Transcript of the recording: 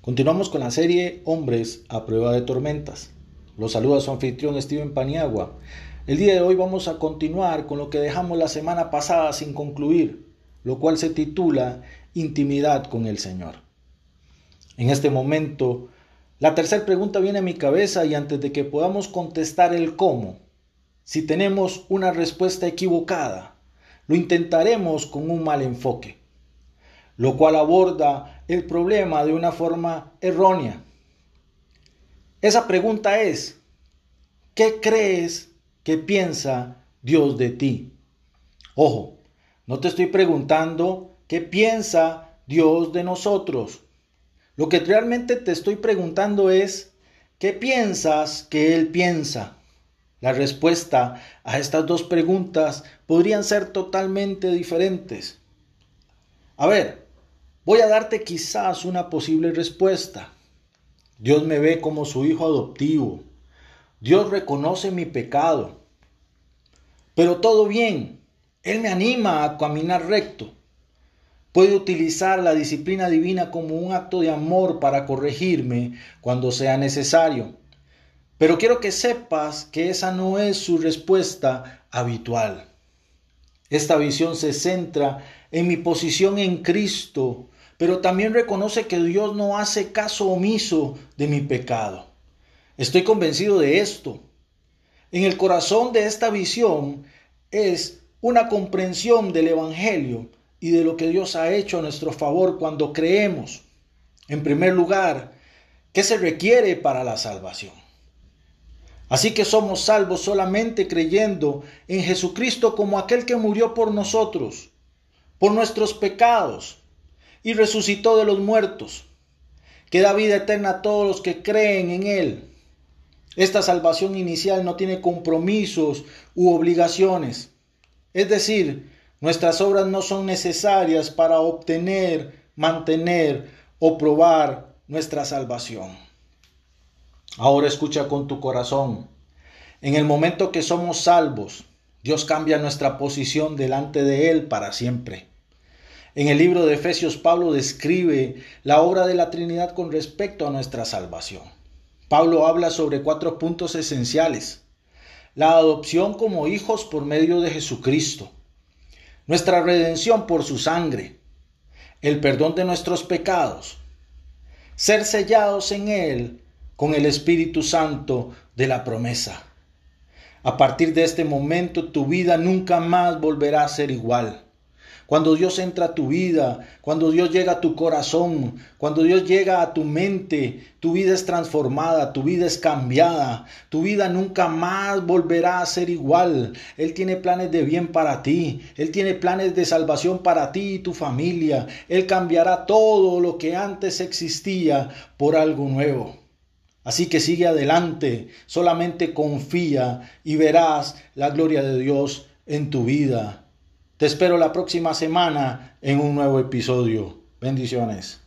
Continuamos con la serie Hombres a prueba de tormentas. Los saluda su anfitrión Steven Paniagua. El día de hoy vamos a continuar con lo que dejamos la semana pasada sin concluir, lo cual se titula Intimidad con el Señor. En este momento, la tercera pregunta viene a mi cabeza y antes de que podamos contestar el cómo, si tenemos una respuesta equivocada, lo intentaremos con un mal enfoque lo cual aborda el problema de una forma errónea. Esa pregunta es, ¿qué crees que piensa Dios de ti? Ojo, no te estoy preguntando qué piensa Dios de nosotros. Lo que realmente te estoy preguntando es, ¿qué piensas que Él piensa? La respuesta a estas dos preguntas podrían ser totalmente diferentes. A ver, Voy a darte quizás una posible respuesta. Dios me ve como su hijo adoptivo. Dios reconoce mi pecado. Pero todo bien. Él me anima a caminar recto. Puede utilizar la disciplina divina como un acto de amor para corregirme cuando sea necesario. Pero quiero que sepas que esa no es su respuesta habitual. Esta visión se centra en mi posición en Cristo pero también reconoce que Dios no hace caso omiso de mi pecado. Estoy convencido de esto. En el corazón de esta visión es una comprensión del Evangelio y de lo que Dios ha hecho a nuestro favor cuando creemos. En primer lugar, ¿qué se requiere para la salvación? Así que somos salvos solamente creyendo en Jesucristo como aquel que murió por nosotros, por nuestros pecados, y resucitó de los muertos, que da vida eterna a todos los que creen en Él. Esta salvación inicial no tiene compromisos u obligaciones. Es decir, nuestras obras no son necesarias para obtener, mantener o probar nuestra salvación. Ahora escucha con tu corazón. En el momento que somos salvos, Dios cambia nuestra posición delante de Él para siempre. En el libro de Efesios, Pablo describe la obra de la Trinidad con respecto a nuestra salvación. Pablo habla sobre cuatro puntos esenciales. La adopción como hijos por medio de Jesucristo. Nuestra redención por su sangre. El perdón de nuestros pecados. Ser sellados en Él con el Espíritu Santo de la promesa. A partir de este momento tu vida nunca más volverá a ser igual. Cuando Dios entra a tu vida, cuando Dios llega a tu corazón, cuando Dios llega a tu mente, tu vida es transformada, tu vida es cambiada, tu vida nunca más volverá a ser igual. Él tiene planes de bien para ti, Él tiene planes de salvación para ti y tu familia. Él cambiará todo lo que antes existía por algo nuevo. Así que sigue adelante, solamente confía y verás la gloria de Dios en tu vida. Te espero la próxima semana en un nuevo episodio. Bendiciones.